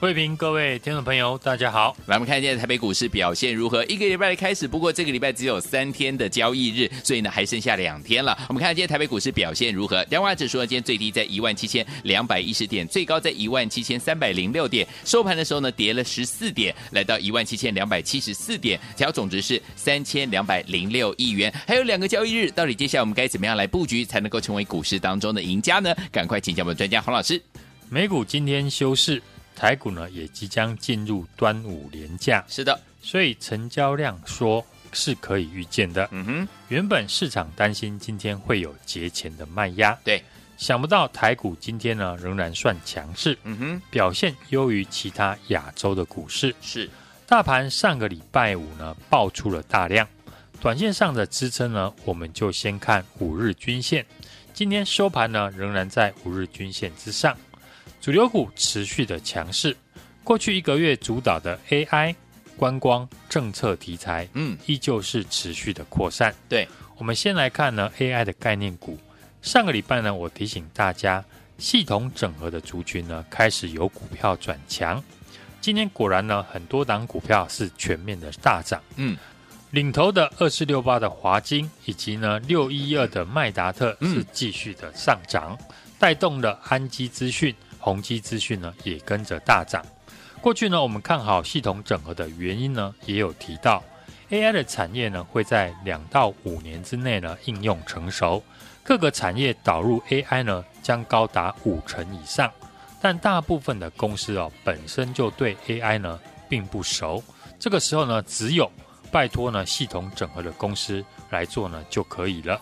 慧平，各位听众朋友，大家好。来，我们看一下台北股市表现如何？一个礼拜的开始，不过这个礼拜只有三天的交易日，所以呢还剩下两天了。我们看今天台北股市表现如何？加权指数呢，今天最低在一万七千两百一十点，最高在一万七千三百零六点，收盘的时候呢跌了十四点，来到一万七千两百七十四点，成交总值是三千两百零六亿元。还有两个交易日，到底接下来我们该怎么样来布局，才能够成为股市当中的赢家呢？赶快请教我们专家洪老师。美股今天休市。台股呢也即将进入端午连假，是的，所以成交量说是可以预见的。嗯哼，原本市场担心今天会有节前的卖压，对，想不到台股今天呢仍然算强势，嗯哼，表现优于其他亚洲的股市。是，大盘上个礼拜五呢爆出了大量，短线上的支撑呢，我们就先看五日均线，今天收盘呢仍然在五日均线之上。主流股持续的强势，过去一个月主导的 AI、观光、政策题材，嗯，依旧是持续的扩散。对，我们先来看呢 AI 的概念股。上个礼拜呢，我提醒大家，系统整合的族群呢开始有股票转强。今天果然呢，很多档股票是全面的大涨。嗯，领头的二四六八的华金，以及呢六一二的麦达特是继续的上涨，嗯、带动了安基资讯。宏基资讯呢也跟着大涨。过去呢，我们看好系统整合的原因呢，也有提到 AI 的产业呢会在两到五年之内呢应用成熟，各个产业导入 AI 呢将高达五成以上。但大部分的公司哦本身就对 AI 呢并不熟，这个时候呢只有拜托呢系统整合的公司来做呢就可以了。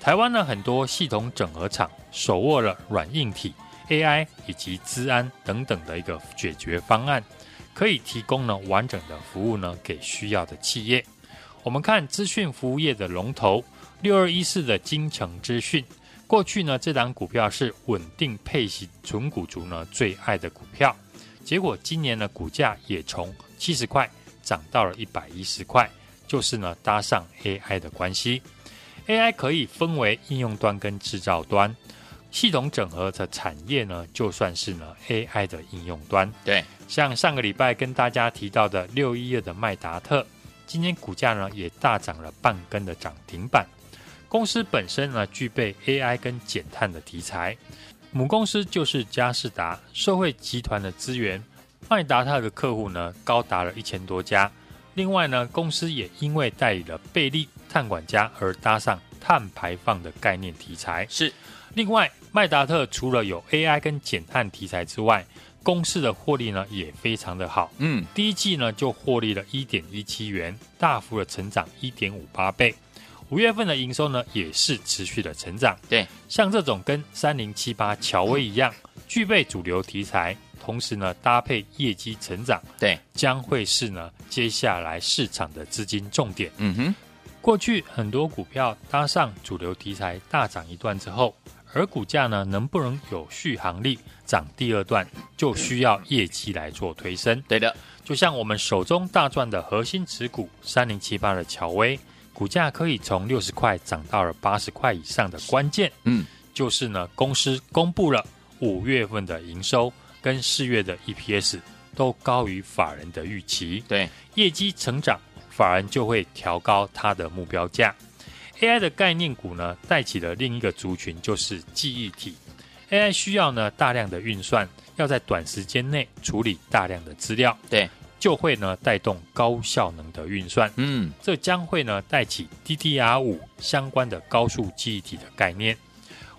台湾呢很多系统整合厂手握了软硬体。AI 以及资安等等的一个解决方案，可以提供呢完整的服务呢给需要的企业。我们看资讯服务业的龙头六二一四的精诚资讯，过去呢这档股票是稳定配息存股族呢最爱的股票，结果今年呢股价也从七十块涨到了一百一十块，就是呢搭上 AI 的关系。AI 可以分为应用端跟制造端。系统整合的产业呢，就算是呢 AI 的应用端。对，像上个礼拜跟大家提到的六一二的麦达特，今天股价呢也大涨了半根的涨停板。公司本身呢具备 AI 跟减碳的题材，母公司就是佳士达社会集团的资源，麦达特的客户呢高达了一千多家。另外呢，公司也因为代理了贝利碳管家而搭上碳排放的概念题材。是。另外，麦达特除了有 AI 跟减碳题材之外，公司的获利呢也非常的好。嗯，第一季呢就获利了一点一七元，大幅的成长一点五八倍。五月份的营收呢也是持续的成长。对，像这种跟三零七八乔威一样，具备主流题材，同时呢搭配业绩成长，对，将会是呢接下来市场的资金重点。嗯哼，过去很多股票搭上主流题材大涨一段之后。而股价呢，能不能有续航力涨第二段，就需要业绩来做推升。对的，就像我们手中大赚的核心持股三零七八的乔威，股价可以从六十块涨到了八十块以上的关键，嗯，就是呢，公司公布了五月份的营收跟四月的 EPS 都高于法人的预期，对，业绩成长，法人就会调高它的目标价。AI 的概念股呢，带起了另一个族群，就是记忆体。AI 需要呢大量的运算，要在短时间内处理大量的资料，对，就会呢带动高效能的运算。嗯，这将会呢带起 DDR 五相关的高速记忆体的概念。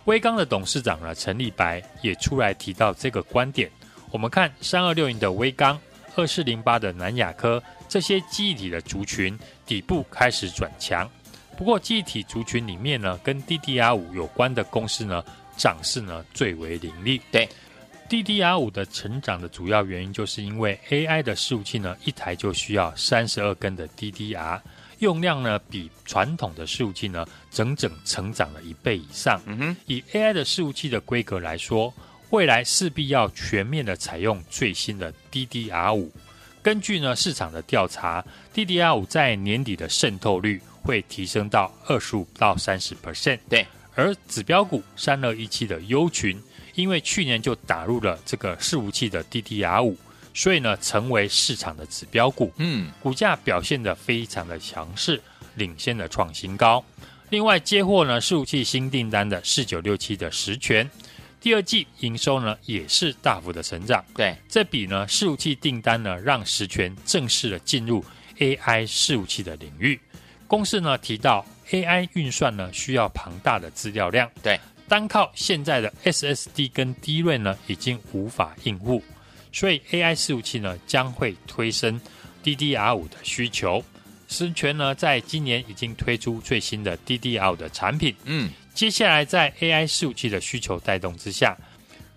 威刚的董事长呢陈立白也出来提到这个观点。我们看三二六零的威刚，二四零八的南亚科这些记忆体的族群底部开始转强。不过记忆体族群里面呢，跟 DDR 五有关的公司呢，涨势呢最为凌厉。对，DDR 五的成长的主要原因，就是因为 AI 的伺服器呢，一台就需要三十二根的 DDR，用量呢比传统的伺服器呢，整整成长了一倍以上。嗯哼，以 AI 的伺服器的规格来说，未来势必要全面的采用最新的 DDR 五。根据呢市场的调查，DDR 五在年底的渗透率会提升到二十五到三十 percent。对，而指标股三二一七的优群，因为去年就打入了这个伺服器的 DDR 五，所以呢成为市场的指标股。嗯，股价表现得非常的强势，领先的创新高。另外接获呢伺服器新订单的四九六七的实权。第二季营收呢也是大幅的成长，对，这笔呢伺服器订单呢让实权正式的进入 AI 伺服器的领域。公司呢提到 AI 运算呢需要庞大的资料量，对，单靠现在的 SSD 跟 DRAM 呢已经无法应付，所以 AI 伺服器呢将会推升 DDR 五的需求。实权呢在今年已经推出最新的 DDR5 的产品，嗯。接下来，在 AI 伺服器的需求带动之下，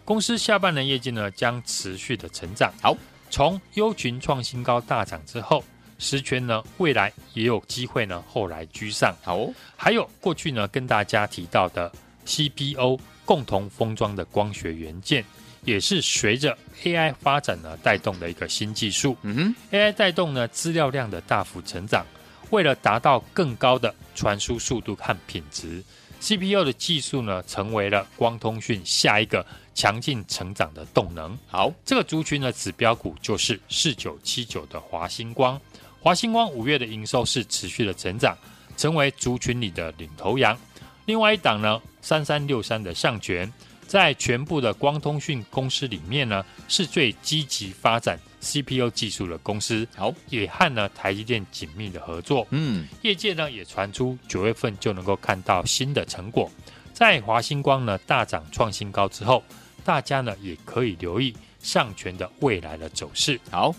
公司下半年业绩呢将持续的成长。好，从优群创新高大涨之后，实权呢未来也有机会呢后来居上。好、哦，还有过去呢跟大家提到的 CPO 共同封装的光学元件，也是随着 AI 发展呢带动的一个新技术。嗯哼，AI 带动呢资料量的大幅成长，为了达到更高的传输速度和品质。CPU 的技术呢，成为了光通讯下一个强劲成长的动能。好，这个族群的指标股就是四九七九的华星光。华星光五月的营收是持续的成长，成为族群里的领头羊。另外一档呢，三三六三的上权，在全部的光通讯公司里面呢，是最积极发展。CPU 技术的公司，好，也和呢台积电紧密的合作。嗯，业界呢也传出九月份就能够看到新的成果。在华星光呢大涨创新高之后，大家呢也可以留意上权的未来的走势。好，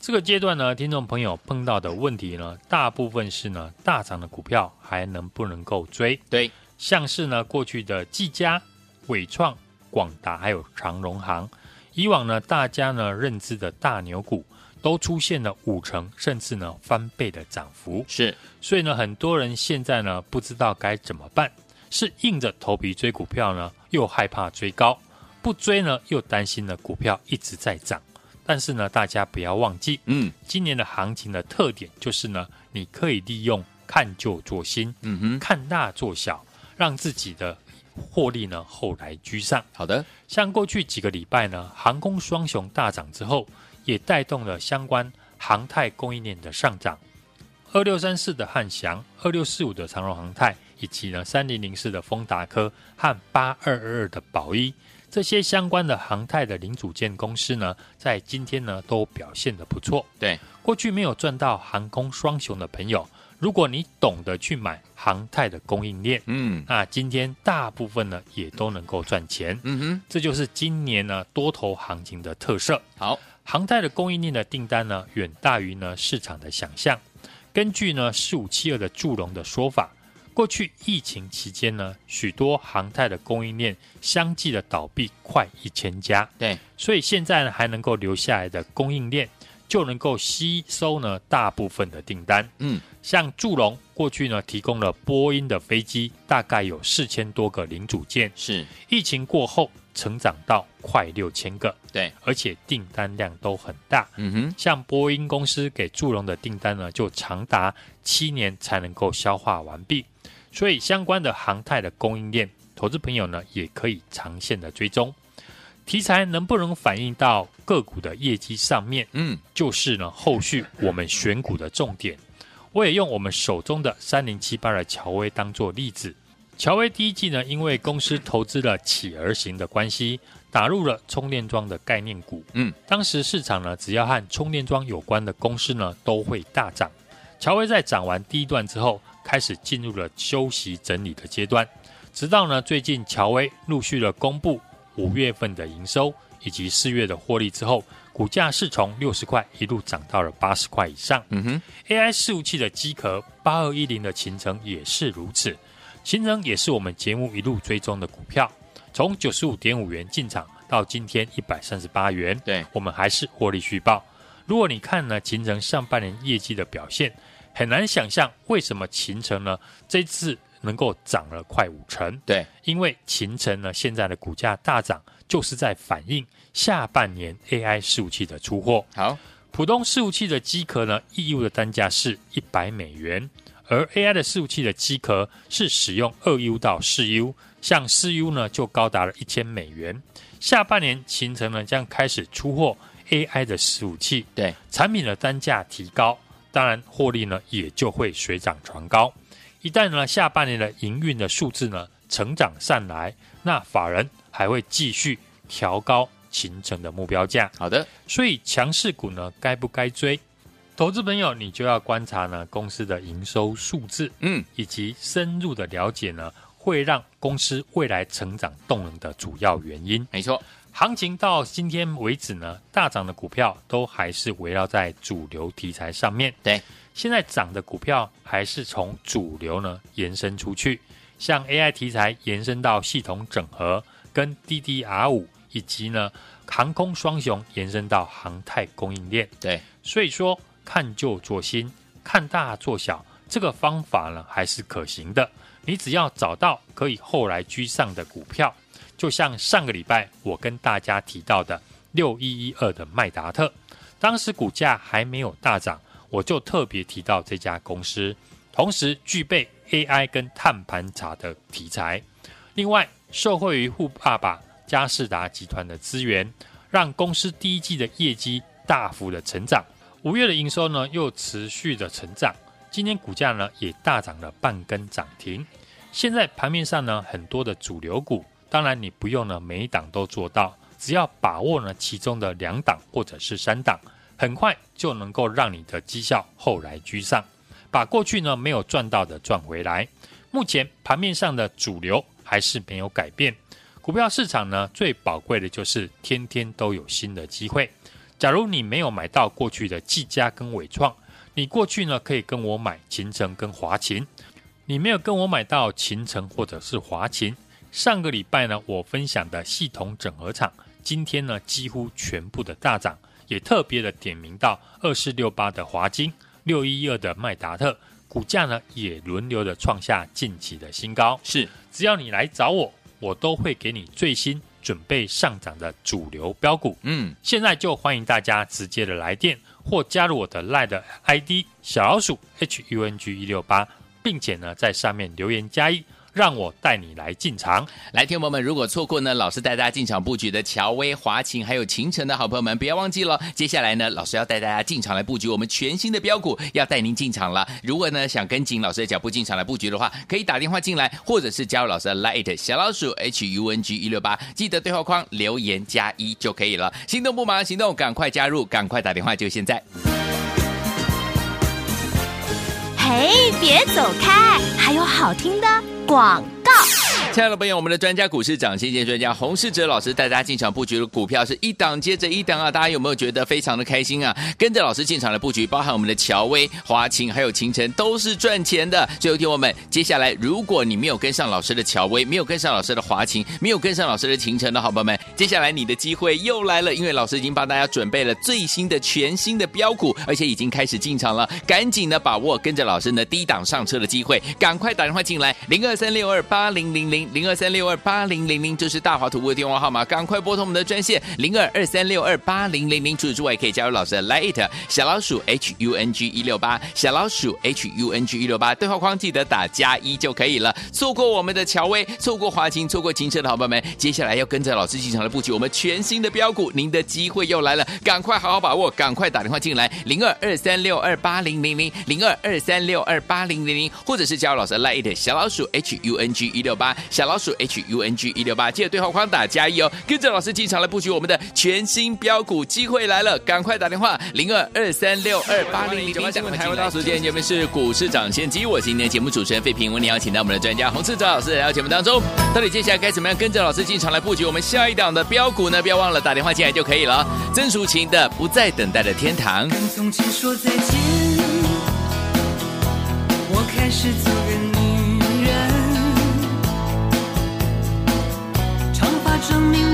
这个阶段呢，听众朋友碰到的问题呢，大部分是呢大涨的股票还能不能够追？对，像是呢过去的技嘉、伟创、广达还有长荣行。以往呢，大家呢认知的大牛股都出现了五成甚至呢翻倍的涨幅，是，所以呢，很多人现在呢不知道该怎么办，是硬着头皮追股票呢，又害怕追高；不追呢，又担心呢股票一直在涨。但是呢，大家不要忘记，嗯，今年的行情的特点就是呢，你可以利用看旧做新，嗯哼，看大做小，让自己的。获利呢，后来居上。好的，像过去几个礼拜呢，航空双雄大涨之后，也带动了相关航太供应链的上涨。二六三四的汉翔，二六四五的长荣航太，以及呢三零零四的丰达科和八二二二的宝一，这些相关的航太的零组件公司呢，在今天呢都表现的不错。对，过去没有赚到航空双雄的朋友。如果你懂得去买航太的供应链，嗯，那今天大部分呢也都能够赚钱，嗯哼，这就是今年呢多头行情的特色。好，航太的供应链的订单呢远大于呢市场的想象。根据呢四五七二的祝融的说法，过去疫情期间呢许多航太的供应链相继的倒闭快一千家，对，所以现在呢还能够留下来的供应链。就能够吸收呢大部分的订单，嗯，像祝融过去呢提供了波音的飞机，大概有四千多个零组件，是。疫情过后成长到快六千个，对，而且订单量都很大，嗯哼，像波音公司给祝融的订单呢，就长达七年才能够消化完毕，所以相关的航太的供应链，投资朋友呢也可以长线的追踪。题材能不能反映到个股的业绩上面？嗯，就是呢，后续我们选股的重点。我也用我们手中的三零七八的乔威当做例子。乔威第一季呢，因为公司投资了企而行的关系，打入了充电桩的概念股。嗯，当时市场呢，只要和充电桩有关的公司呢，都会大涨。乔威在涨完第一段之后，开始进入了休息整理的阶段，直到呢最近乔威陆续的公布。五月份的营收以及四月的获利之后，股价是从六十块一路涨到了八十块以上。嗯哼，AI 伺服器的机壳八二一零的秦城也是如此。秦城也是我们节目一路追踪的股票，从九十五点五元进场到今天一百三十八元，对我们还是获利续报。如果你看呢秦城上半年业绩的表现，很难想象为什么勤诚呢这次能够涨了快五成。对，因为勤诚呢现在的股价大涨，就是在反映。下半年 AI 伺服器的出货，好，普通伺服器的机壳呢，EUV 的单价是一百美元，而 AI 的伺服器的机壳是使用二 U 到四 U，像四 U 呢就高达了一千美元。下半年勤诚呢将开始出货 AI 的伺服器，对，产品的单价提高，当然获利呢也就会水涨船高。一旦呢下半年的营运的数字呢成长上来，那法人还会继续调高。形成的目标价，好的，所以强势股呢，该不该追？投资朋友，你就要观察呢公司的营收数字，嗯，以及深入的了解呢，会让公司未来成长动能的主要原因。没错，行情到今天为止呢，大涨的股票都还是围绕在主流题材上面。对，现在涨的股票还是从主流呢延伸出去，像 AI 题材延伸到系统整合跟 DDR 五。以及呢，航空双雄延伸到航太供应链，对，所以说看旧做新，看大做小，这个方法呢还是可行的。你只要找到可以后来居上的股票，就像上个礼拜我跟大家提到的六一一二的麦达特，当时股价还没有大涨，我就特别提到这家公司，同时具备 AI 跟碳盘查的题材，另外受惠于富爸爸。嘉士达集团的资源，让公司第一季的业绩大幅的成长，五月的营收呢又持续的成长，今天股价呢也大涨了半根涨停。现在盘面上呢很多的主流股，当然你不用呢每一档都做到，只要把握呢其中的两档或者是三档，很快就能够让你的绩效后来居上，把过去呢没有赚到的赚回来。目前盘面上的主流还是没有改变。股票市场呢，最宝贵的就是天天都有新的机会。假如你没有买到过去的技嘉跟纬创，你过去呢可以跟我买勤诚跟华勤。你没有跟我买到勤诚或者是华勤，上个礼拜呢我分享的系统整合厂，今天呢几乎全部的大涨，也特别的点名到二四六八的华金、六一二的麦达特，股价呢也轮流的创下近期的新高。是，只要你来找我。我都会给你最新准备上涨的主流标股。嗯，现在就欢迎大家直接的来电或加入我的 LINE 的 ID 小老鼠 HUNG 一六八，并且呢在上面留言加一。让我带你来进场，来，听友们，如果错过呢，老师带大家进场布局的乔威、华勤还有勤诚的好朋友们，不要忘记了。接下来呢，老师要带大家进场来布局我们全新的标股，要带您进场了。如果呢想跟紧老师的脚步进场来布局的话，可以打电话进来，或者是加入老师的 Light 小老鼠 H U N G 一六八，记得对话框留言加一就可以了。心动不忙行动，赶快加入，赶快打电话，就现在。嘿，别走开，还有好听的广告。亲爱的朋友，我们的专家股市涨先见专家洪世哲老师带大家进场布局的股票是一档接着一档啊！大家有没有觉得非常的开心啊？跟着老师进场的布局，包含我们的乔威、华勤还有秦晨，都是赚钱的。最后听我们，接下来如果你没有跟上老师的乔威，没有跟上老师的华勤，没有跟上老师的秦晨的好朋友们，接下来你的机会又来了，因为老师已经帮大家准备了最新的全新的标股，而且已经开始进场了，赶紧的把握跟着老师呢低档上车的机会，赶快打电话进来零二三六二八零零零。零二三六二八零零零，这是大华图的电话号码，赶快拨通我们的专线零二二三六二八零零零。除此之外，可以加入老师的 Lite 小老鼠 H U N G 一六八小老鼠 H U N G 一六八，对话框记得打加一就可以了。错过我们的乔威，错过华勤，错过勤诚的好朋友们，接下来要跟着老师进场的布局我们全新的标股，您的机会又来了，赶快好好把握，赶快打电话进来零二二三六二八零零零零二二三六二八零零零，或者是加入老师的 Lite 小老鼠 H U N G 一六八小老鼠 H U N G 一六八，记得对话框打加一哦，跟着老师进场来布局我们的全新标股，机会来了，赶快打电话零二二三六二八零零九八。台湾大时间，节目是股市涨先机，我是今天节目主持人费平，为你邀请到我们的专家洪志哲老师来到节目当中，到底接下来该怎么样跟着老师进场来布局我们下一档的标股呢？不要忘了打电话进来就可以了。曾淑琴的不再等待的天堂。从前说再见，我开始做人长发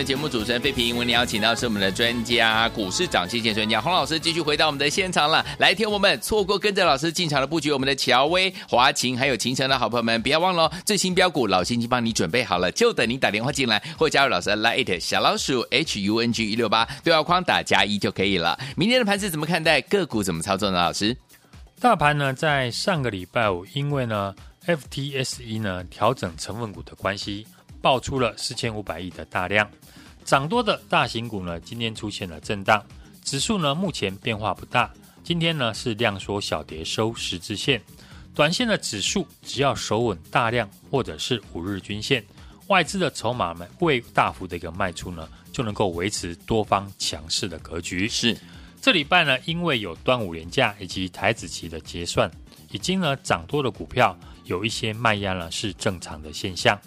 的节目主持人费平。为您邀请到是我们的专家，股市涨先机专家洪老师，继续回到我们的现场了。来，听我们错过跟着老师进场的布局，我们的乔威、华勤还有勤诚的好朋友们，不要忘了，最新标股老师已经帮你准备好了，就等您打电话进来或加入老师的 Line 小老鼠 H U N G 一六八对话框打加一就可以了。明天的盘是怎么看待？个股怎么操作呢？老师？大盘呢，在上个礼拜五，因为呢 FTSE 呢调整成分股的关系，爆出了四千五百亿的大量，涨多的大型股呢，今天出现了震荡，指数呢目前变化不大，今天呢是量缩小跌收十字线，短线的指数只要守稳大量或者是五日均线，外资的筹码们未大幅的一个卖出呢，就能够维持多方强势的格局。是。这礼拜呢，因为有端午连假以及台子期的结算，已经呢涨多的股票有一些卖压呢，是正常的现象。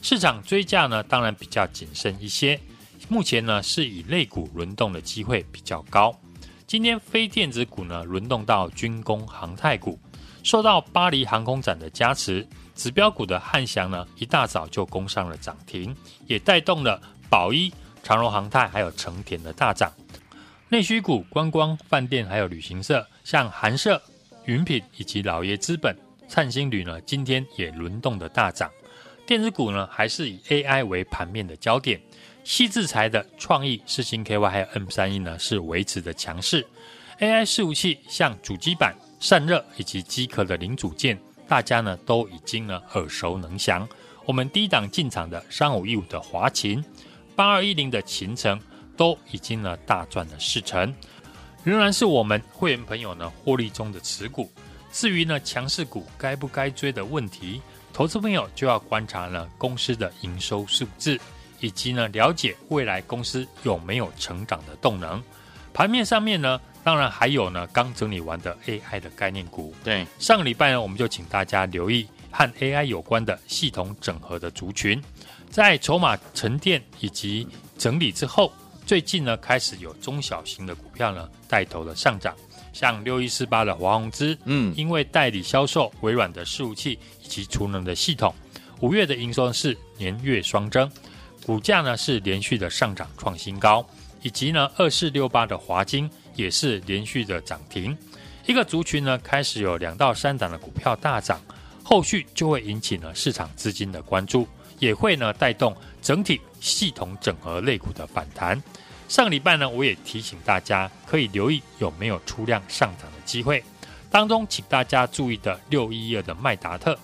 市场追价呢，当然比较谨慎一些。目前呢，是以类股轮动的机会比较高。今天非电子股呢轮动到军工航太股，受到巴黎航空展的加持，指标股的汉翔呢一大早就攻上了涨停，也带动了宝一、长荣航太还有成田的大涨。内需股、观光、饭店还有旅行社，像韩舍、云品以及老爷资本、灿星旅呢，今天也轮动的大涨。电子股呢，还是以 AI 为盘面的焦点。矽智财的创意、四星 KY 还有 M 三一呢，是维持的强势。AI 伺服器像主机板、散热以及机壳的零组件，大家呢都已经呢耳熟能详。我们低档进场的三五一五的华勤、八二一零的勤诚。都已经呢大赚了四成，仍然是我们会员朋友呢获利中的持股。至于呢强势股该不该追的问题，投资朋友就要观察呢公司的营收数字，以及呢了解未来公司有没有成长的动能。盘面上面呢，当然还有呢刚整理完的 AI 的概念股。对，上个礼拜呢，我们就请大家留意和 AI 有关的系统整合的族群，在筹码沉淀以及整理之后。最近呢，开始有中小型的股票呢带头的上涨，像六一四八的华宏资，嗯，因为代理销售微软的伺服器以及储能的系统，五月的营收是年月双增，股价呢是连续的上涨创新高，以及呢二四六八的华晶也是连续的涨停，一个族群呢开始有两到三档的股票大涨，后续就会引起呢市场资金的关注。也会呢带动整体系统整合类股的反弹。上个礼拜呢，我也提醒大家可以留意有没有出量上涨的机会。当中，请大家注意的六一二的麦达特，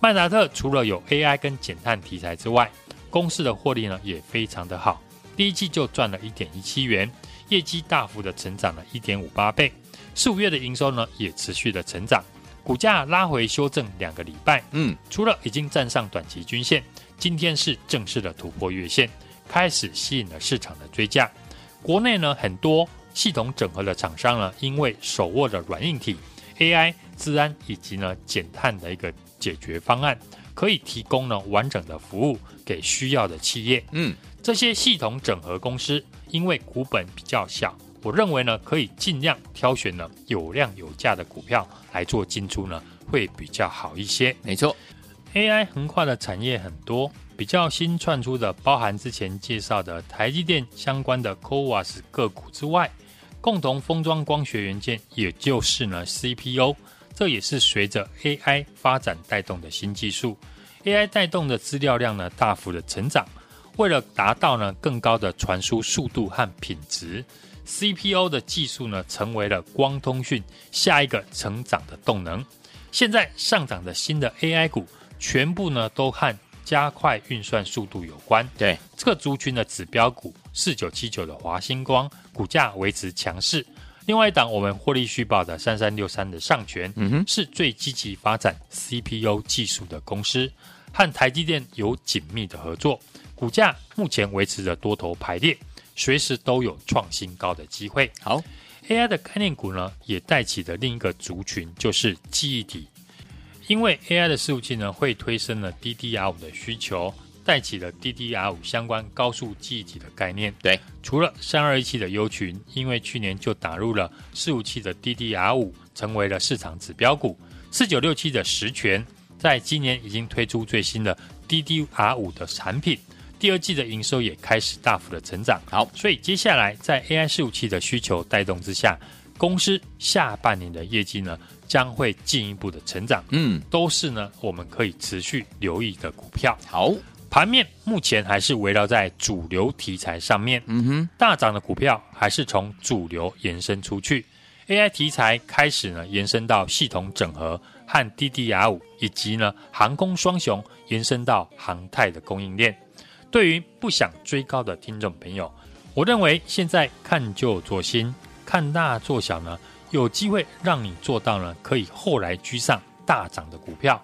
麦达特除了有 AI 跟减碳题材之外，公司的获利呢也非常的好。第一季就赚了一点一七元，业绩大幅的成长了一点五八倍。四五月的营收呢也持续的成长，股价拉回修正两个礼拜。嗯，除了已经站上短期均线。今天是正式的突破月线，开始吸引了市场的追价。国内呢，很多系统整合的厂商呢，因为手握的软硬体、AI、治安以及呢减碳的一个解决方案，可以提供呢完整的服务给需要的企业。嗯，这些系统整合公司因为股本比较小，我认为呢可以尽量挑选呢有量有价的股票来做进出呢，会比较好一些。没错。AI 横跨的产业很多，比较新窜出的，包含之前介绍的台积电相关的 CoWAS 个股之外，共同封装光学元件，也就是呢 CPO，这也是随着 AI 发展带动的新技术。AI 带动的资料量呢大幅的成长，为了达到呢更高的传输速度和品质，CPU 的技术呢成为了光通讯下一个成长的动能。现在上涨的新的 AI 股。全部呢都和加快运算速度有关。对，这个族群的指标股四九七九的华星光股价维持强势。另外一档我们获利续报的三三六三的上诠，嗯哼，是最积极发展 CPU 技术的公司，和台积电有紧密的合作。股价目前维持着多头排列，随时都有创新高的机会。好，AI 的概念股呢也带起的另一个族群就是记忆体。因为 AI 的服务器呢，会推升了 DDR5 的需求，带起了 DDR 五相关高速记忆体的概念。对，除了三二一七的优群，因为去年就打入了四五七的 DDR 五成为了市场指标股。四九六七的实权，在今年已经推出最新的 DDR 五的产品，第二季的营收也开始大幅的成长。好，所以接下来在 AI 伺服器的需求带动之下，公司下半年的业绩呢，将会进一步的成长，嗯，都是呢我们可以持续留意的股票。好，盘面目前还是围绕在主流题材上面，嗯哼，大涨的股票还是从主流延伸出去，AI 题材开始呢延伸到系统整合和 DDR5，以及呢航空双雄延伸到航太的供应链。对于不想追高的听众朋友，我认为现在看旧做新，看大做小呢。有机会让你做到呢，可以后来居上大涨的股票。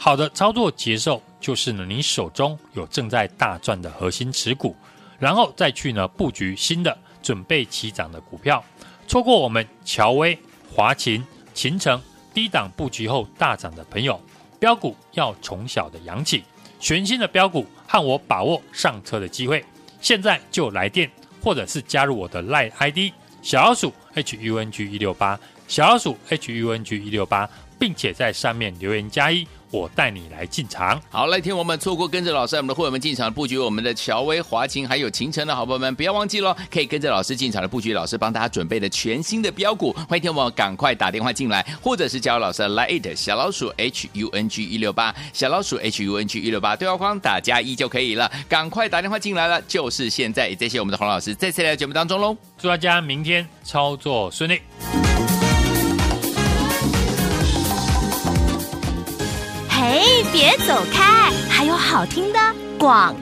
好的操作节奏就是呢，你手中有正在大赚的核心持股，然后再去呢布局新的准备起涨的股票。错过我们乔威、华勤、勤诚低档布局后大涨的朋友，标股要从小的养起，全新的标股和我把握上车的机会。现在就来电，或者是加入我的 LINE ID 小老鼠。H U N G 一六八小老鼠 H U N G 一六八，并且在上面留言加一，我带你来进场。好，来听我们错过跟着老师，我们的会员们进场布局我们的乔威、华勤还有秦晨的好朋友们，不要忘记喽，可以跟着老师进场的布局，老师帮大家准备的全新的标股。欢迎听我们赶快打电话进来，或者是加入老师的 Line 小老鼠 H U N G 一六八小老鼠 H U N G 一六八对话框打加一就可以了，赶快打电话进来了，就是现在。也谢谢我们的洪老师再次来到节目当中喽，祝大家明天操作顺利。哎，别走开！还有好听的广。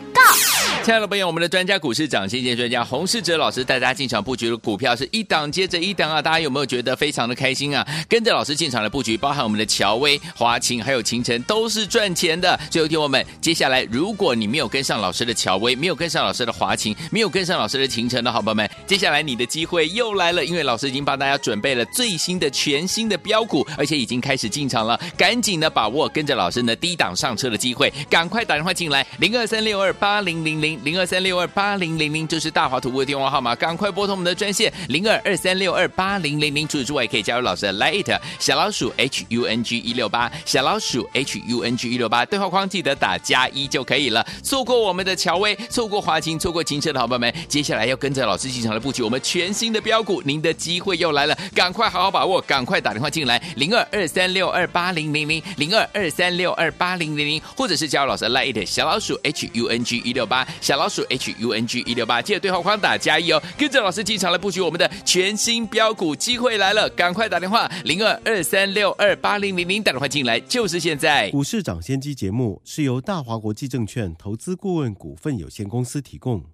亲爱的朋友我们的专家股市涨先见专家洪世哲老师带大家进场布局的股票是一档接着一档啊！大家有没有觉得非常的开心啊？跟着老师进场的布局，包含我们的乔威、华勤还有秦晨，都是赚钱的。最后听我们，接下来如果你没有跟上老师的乔威，没有跟上老师的华勤，没有跟上老师的秦晨的好朋友们，接下来你的机会又来了，因为老师已经帮大家准备了最新的全新的标股，而且已经开始进场了，赶紧的把握跟着老师呢低档上车的机会，赶快打电话进来，零二三六二八零零零。零二三六二八零零零，就是大华图的电话号码，赶快拨通我们的专线零二二三六二八零零零。除此之外，可以加入老师的 Lite 小老鼠 H U N G 一六八，小老鼠 H U N G 一六八，对话框记得打加一就可以了。错过我们的乔威，错过华勤，错过勤诚的好朋友们，接下来要跟着老师进场来布局我们全新的标股，您的机会又来了，赶快好好把握，赶快打电话进来零二二三六二八零零零零二二三六二八零零零，或者是加入老师的 Lite 小老鼠 H U N G 一六八。小老鼠 H U N G 一六八，记得对话框打加一哦，跟着老师进场来布局我们的全新标股，机会来了，赶快打电话零二二三六二八零零零打电话进来，就是现在。股市涨先机节目是由大华国际证券投资顾问股份有限公司提供，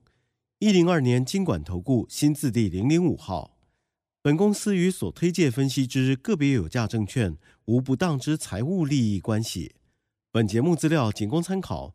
一零二年经管投顾新字第零零五号。本公司与所推介分析之个别有价证券无不当之财务利益关系。本节目资料仅供参考。